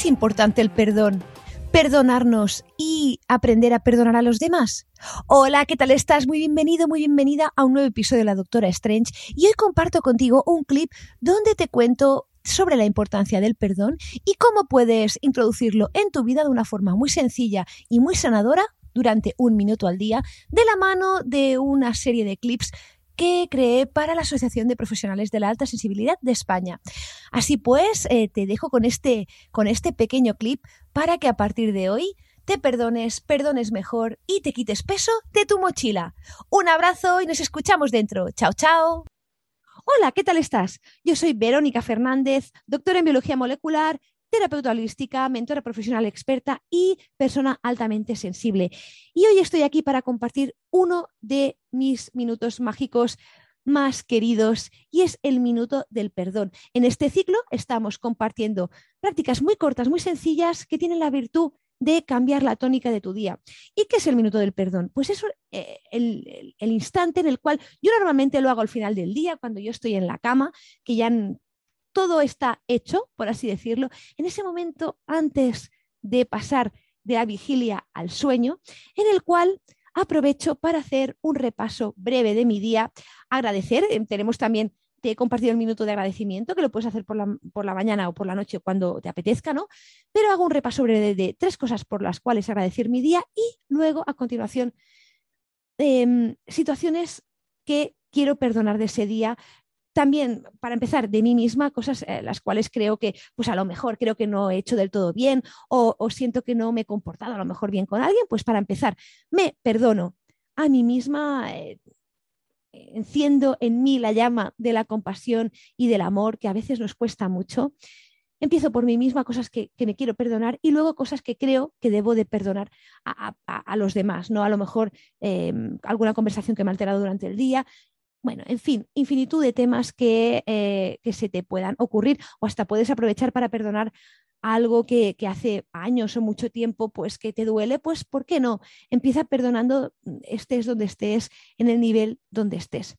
Es importante el perdón? Perdonarnos y aprender a perdonar a los demás. Hola, ¿qué tal estás? Muy bienvenido, muy bienvenida a un nuevo episodio de la Doctora Strange y hoy comparto contigo un clip donde te cuento sobre la importancia del perdón y cómo puedes introducirlo en tu vida de una forma muy sencilla y muy sanadora durante un minuto al día de la mano de una serie de clips que creé para la Asociación de Profesionales de la Alta Sensibilidad de España. Así pues, eh, te dejo con este, con este pequeño clip para que a partir de hoy te perdones, perdones mejor y te quites peso de tu mochila. Un abrazo y nos escuchamos dentro. Chao, chao. Hola, ¿qué tal estás? Yo soy Verónica Fernández, doctora en biología molecular terapeuta holística, mentora profesional experta y persona altamente sensible. Y hoy estoy aquí para compartir uno de mis minutos mágicos más queridos y es el minuto del perdón. En este ciclo estamos compartiendo prácticas muy cortas, muy sencillas que tienen la virtud de cambiar la tónica de tu día. ¿Y qué es el minuto del perdón? Pues es eh, el, el, instante en el cual yo normalmente lo hago al final del día, cuando yo estoy en la cama, que ya todo está hecho, por así decirlo, en ese momento antes de pasar de la vigilia al sueño, en el cual aprovecho para hacer un repaso breve de mi día, agradecer, eh, tenemos también te he compartido el minuto de agradecimiento, que lo puedes hacer por la, por la, mañana o por la noche cuando te apetezca, ¿no? Pero hago un repaso breve de, tres cosas por las cuales agradecer mi día y luego, a continuación, em, situaciones que quiero perdonar de ese día, también, para empezar, de mí misma, cosas eh, las cuales creo que, pues a lo mejor creo que no he hecho del todo bien o, siento que no me he comportado a lo mejor bien con alguien, pues para empezar, me perdono a mí misma, eh, enciendo en mí la llama de la compasión y del amor, que a veces nos cuesta mucho. Empiezo por mí misma, cosas que, me quiero perdonar y luego cosas que creo que debo de perdonar a, los demás, ¿no? A lo mejor em, alguna conversación que me ha alterado durante el día bueno, en fin, infinitud de temas que, eh, que, se te puedan ocurrir o hasta puedes aprovechar para perdonar algo que, que, hace años o mucho tiempo pues que te duele, pues ¿por qué no? Empieza perdonando mm, estés donde estés, en el nivel donde estés.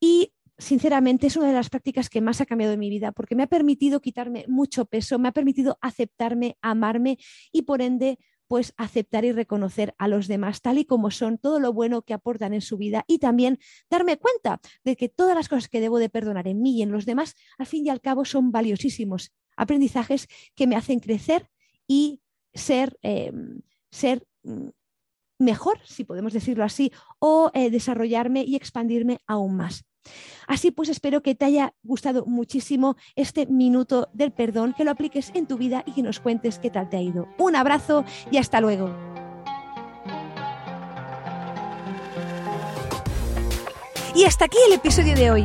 Y sinceramente es una de las prácticas que más ha cambiado en mi vida porque me ha permitido quitarme mucho peso, me ha permitido aceptarme, amarme y por ende pues aceptar y reconocer a los demás tal y como son, todo lo bueno que aportan en su vida y también darme cuenta de que todas las cosas que debo de perdonar en mí y en los demás, al fin y al cabo, son valiosísimos aprendizajes que me hacen crecer y ser, em, ser mm, mejor, si podemos decirlo así, o eh, desarrollarme y expandirme aún más. Así pues, espero que te haya gustado muchísimo este minuto del perdón, que lo apliques en tu vida y que nos cuentes qué tal te ha ido. Un abrazo y hasta luego. Y hasta aquí el episodio de hoy.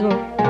luego.